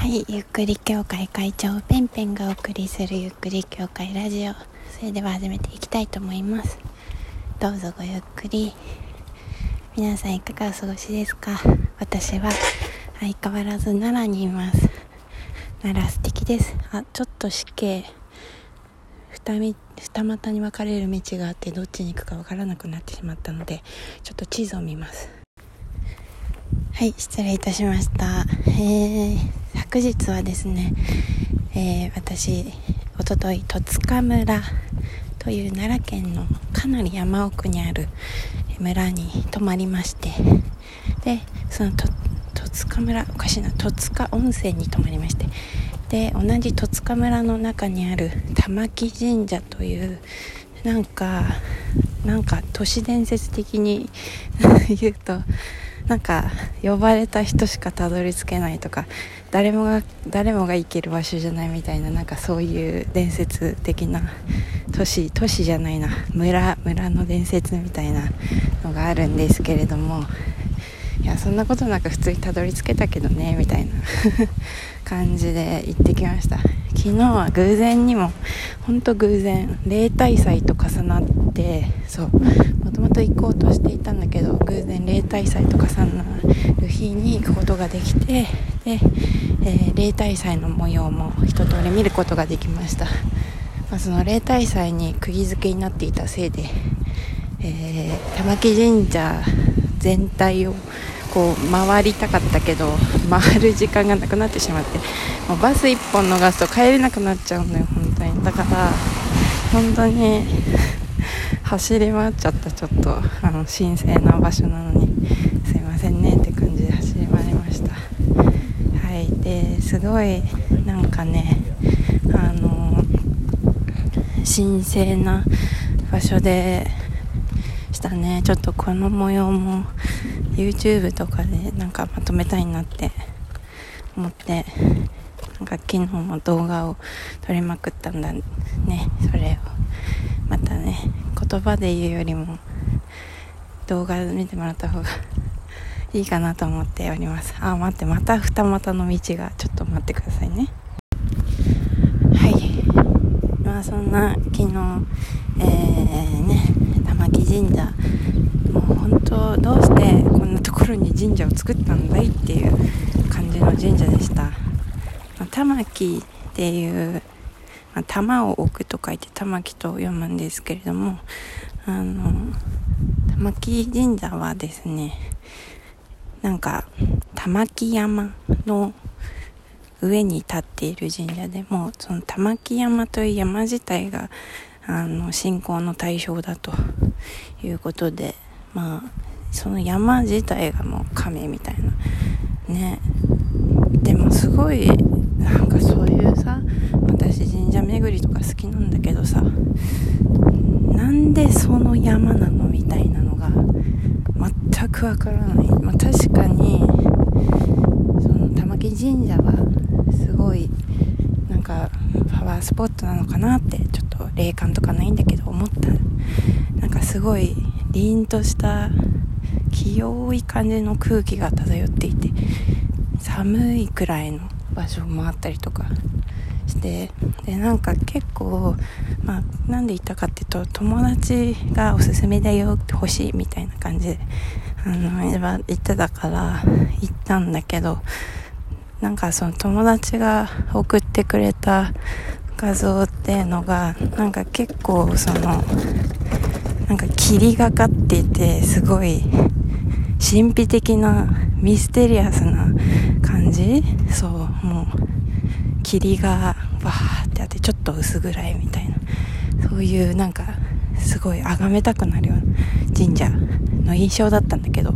はい、ゆっくり協会会長ペンペンがお送りするゆっくり協会ラジオ。それでは始めていきたいと思います。どうぞごゆっくり。皆さんいかがお過ごしですか？私は相変わらず奈良にいます。奈良素敵です。あちょっと死刑。二二股に分かれる道があってどっちに行くか分からなくなってしまったのでちょっと地図を見ます。はい失礼いたしました。へえ、昨日はですね、えー、私おととい戸塚村という奈良県のかなり山奥にある村に泊まりましてでその戸塚村おかしいな戸塚温泉に泊まりましてで同じ戸塚村の中にある玉木神社というなんかなんか都市伝説的に 言うとなんか呼ばれた人しかたどり着けないとか誰もが誰もが行ける場所じゃないみたいななんかそういう伝説的な都市都市じゃないな村村の伝説みたいなのがあるんですけれどもいやそんなことなく普通にたどり着けたけどねみたいな 感じで行ってきました。昨日は偶然にも本当偶然例大祭と重なってそうもとと行こうとしていたんだけど偶然例大祭と重なる日に行くことができてで、えー、例大祭の模様も一通り見ることができました、まあ、その例大祭に釘付けになっていたせいで、えー、玉木神社全体をこう回りたかったけど回る時間がなくなってしまってもうバス1本逃すと帰れなくなっちゃうんだよ本当に。だから本当に走り回っちゃったちょっと。あの神聖な場所なのにすいませんねって感じで走り回りました。はい。ですごいなんかねあの神聖な場所でしたね。ちょっとこの模様も YouTube とかでなんかまとめたいなって思ってなんか昨日も動画を撮りまくったんだね。それを。またね言葉で言うよりも動画見てもらった方がいいかなと思っております。あ待ってまた二股の道が。ちょっと待ってくださいね。はい。まあそんな昨日えー、ね玉木神社。もう本当どうしてこんなところに神社を作ったんだいっていう感じの神社でした、玉木っていうまあ、玉を置くと書いて玉木と読むんですけれどもあの玉木神社はですねなんか玉木山の上に立っている神社でもその玉木山という山自体があの信仰の対象だということでまあその山自体がもう亀みたいなね。でもすごいなんかそういうさ私神社巡りとか好きなんだけどさなんでその山なのみたいなのが全くわからない、まあ、確かにその玉木神社はすごいなんかパワースポットなのかなってちょっと霊感とかないんだけど思った。なんかすごい凛とした清い感じの空気が漂っていて寒いくらいの場所もあったりとかしてでなんか結構まあなんで行ったかっていうと友達がおすすめだよって欲しいみたいな感じであの言ってたから行ったんだけどなんかその友達が送ってくれた画像っていうのがなんか結構そのなんか霧がかっていてすごい神秘的なミステリアスな感じ？そう霧がバーってあってちょっと薄暗いみたいな。そういうなんかすごい崇めたくなるような神社の印象だったんだけど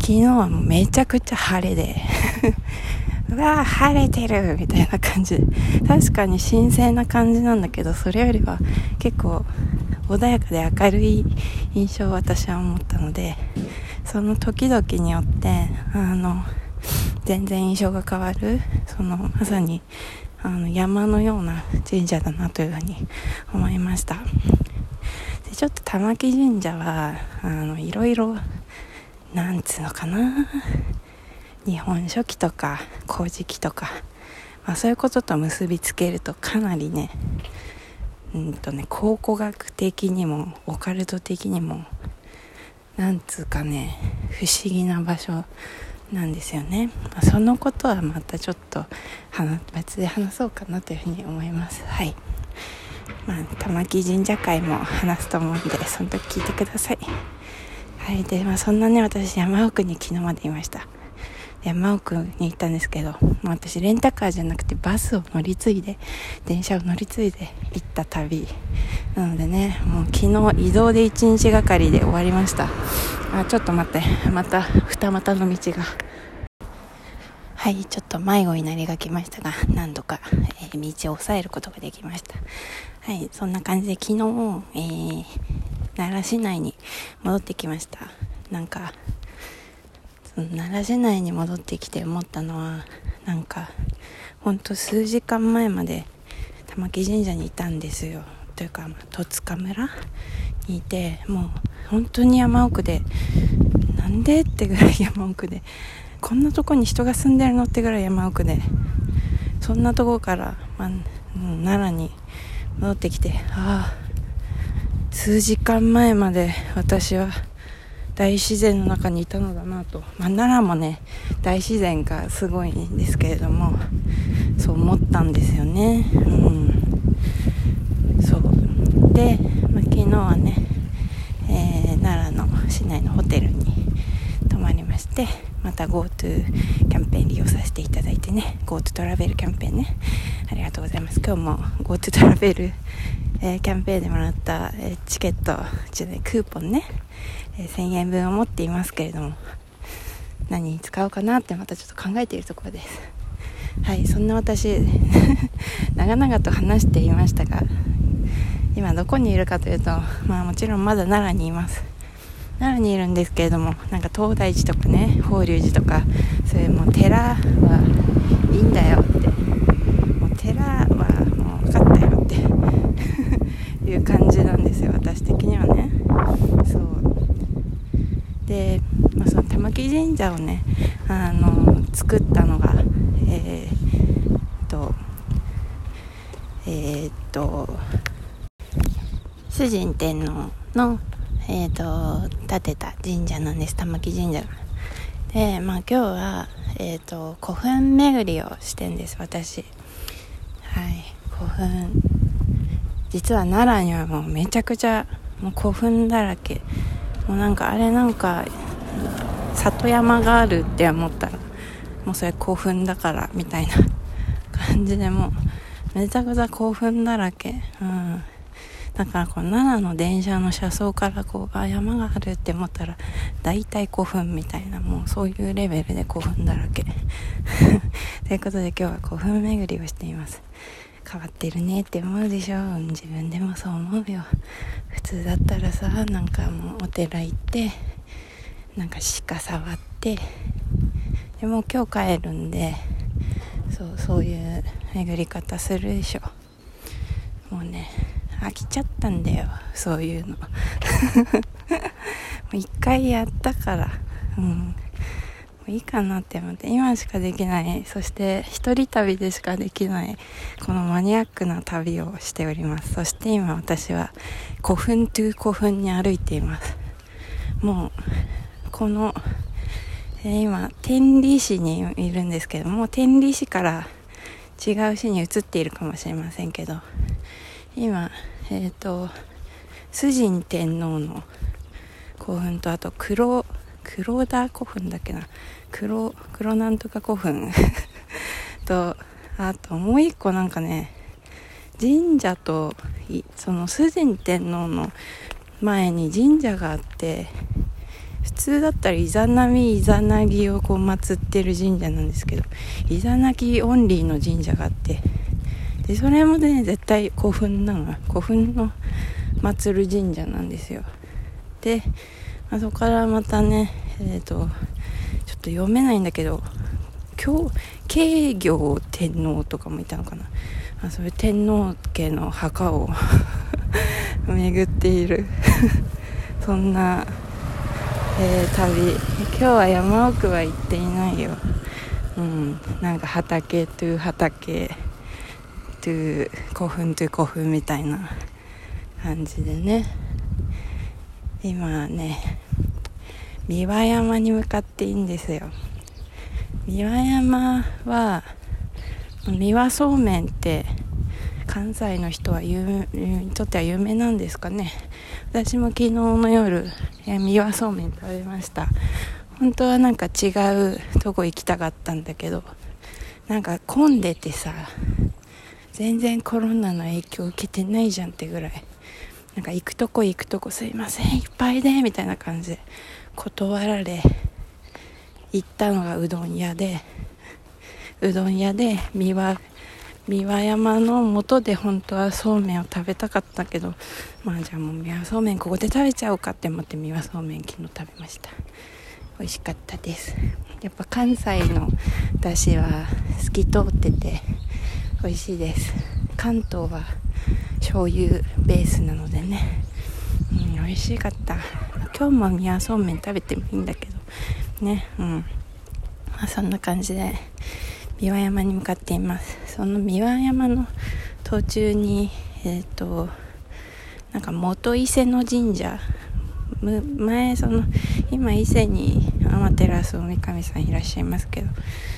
昨日はもうめちゃくちゃ晴れで うわー晴れてるみたいな感じ確かに神聖な感じなんだけどそれよりは結構穏やかで明るい印象を私は思ったのでその時々によってあの全然印象が変わる。そのまさにあの山のような神社だなというふうに思いました。でちょっと玉木神社はあのいろいろなんつうのかな。日本書紀とか古事記とかまあ、そういうことと結びつけるとかなりねうんとね考古学的にもオカルト的にもなんつうかね不思議な場所なんですよね、まあ、そのことはまたちょっと別で話そうかなというふうに思います。はい。まあ玉木神社会も話すと思うんでその時聞いてください。はい。でまあそんなね私山奥に昨日までいました。山奥に行ったんですけど、もう私レンタカーじゃなくてバスを乗り継いで、電車を乗り継いで行った旅。なのでね、もう昨日移動で1日がかりで終わりました。あ、ちょっと待って、また二股の道が。はい、ちょっと迷子になりがきましたが、何度か、えー、道を抑えることができました。はい、そんな感じで昨日、えー、奈良市内に戻ってきました。なんか、奈良市内に戻ってきて思ったのはなんかほんと数時間前まで玉木神社にいたんですよというか戸塚村にいてもう本当に山奥でなんでってぐらい山奥でこんなとこに人が住んでるのってぐらい山奥でそんなとこから、まあ、奈良に戻ってきてああ数時間前まで私は大自然の中にいたのだなと、まあ、奈良もね大自然がすごいんですけれどもそう思ったんですよね。うん。そう。で、まあ、昨日はね、市内のホテルに泊まりましてまた GoTo キャンペーン利用させていただいてね GoTo トラベルキャンペーンねありがとうございます。今日も GoTo トラベル、えー、キャンペーンでもらった、えー、チケットじゃないクーポンねえー、1000円分を持っていますけれども何に使おうかなってまたちょっと考えているところです。はいそんな私 長々と話していましたが今どこにいるかというとまあもちろんまだ奈良にいます。奈良にいるんですけれどもなんか東大寺とかね法隆寺とかそういうもう寺はいいんだよってもう寺はもう分かったよって いう感じなんですよ私的にはね。そう。で、まあ、その玉木神社をねあの作ったのがえー、っとえー、っと主人天皇の、えー、と建てた神社なんです。玉木神社が。でまあ今日は、えー、っと古墳巡りをしてんです私。はい。古墳。実は奈良にはもうめちゃくちゃもう古墳だらけ。もうなんかあれなんか里山があるって思ったらもうそれ興奮だからみたいな感じでもうめちゃくちゃ興奮だらけ。うん。だからこう奈良の電車の車窓からこうあ山があるって思ったら大体古墳みたいなもうそういうレベルで古墳だらけ。ということで今日は古墳巡りをしています。変わってるねって思うでしょ？自分でもそう思うよ。普通だったらさなんかもうお寺行ってなんか鹿触ってでも今日帰るんでそうそういう巡り方するでしょ。もうね飽きちゃったんだよそういうの。一回やったから。うん。いいかなって思って。今しかできない。そして一人旅でしかできない。このマニアックな旅をしております。そして今私は古墳トゥ古墳に歩いています。もうこの、えー、今天理市にいるんですけども天理市から違う市に移っているかもしれませんけど今えっ、ー、と崇神天皇の古墳とあと黒黒田古墳だっけな？黒黒なんとか古墳。とあともう一個なんかね神社とその崇神天皇の前に神社があって普通だったらイザナミイザナギをこう祀ってる神社なんですけどイザナギオンリーの神社があってでそれもね絶対古墳なの古墳の祀る神社なんですよ。であそこからまたねえっ、ー、とちょっと読めないんだけど今日慶行天皇とかもいたのかな。あそういう天皇家の墓を 巡っている。そんな、えー、旅。今日は山奥は行っていないよ。うんなんか畑という畑。という古墳という古墳みたいな感じでね。今ね三輪山に向かっていいんですよ。三輪山は三輪そうめんって関西の人は有にとっては有名なんですかね。私も昨日の夜三輪そうめん食べました。本当はなんか違うとこ行きたかったんだけどなんか混んでてさ全然コロナの影響受けてないじゃんってぐらい。なんか行くとこ行くとこすいませんいっぱいでみたいな感じで断られ行ったのがうどん屋でうどん屋で三輪三輪山の元で本当はそうめんを食べたかったけどまあじゃあもう三輪そうめんここで食べちゃおうかって思って三輪そうめん昨日食べました。美味しかったです。やっぱ関西のだしは透き通ってて美味しいです。関東は醤油ベースなのでね。うん美味しかった。今日も三輪そうめん食べてもいいんだけど。ねうん。まあそんな感じで三輪山に向かっています。その三輪山の途中にえっ、ー、となんか元伊勢の神社。前その今伊勢に天照大神さんいらっしゃいますけど。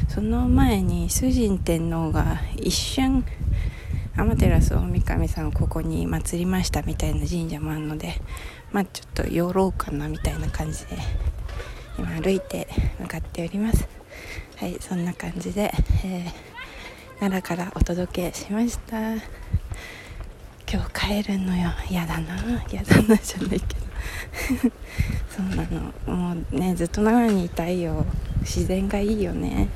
その前に崇神天皇が一瞬天照大神さんをここに祀りましたみたいな神社もあるのでまあちょっと寄ろうかなみたいな感じで今歩いて向かっております。はいそんな感じで、えー、奈良からお届けしました。今日帰るのよ。嫌だな。嫌だなじゃないけど。そうなのもうねずっと奈良にいたいよ。自然がいいよね。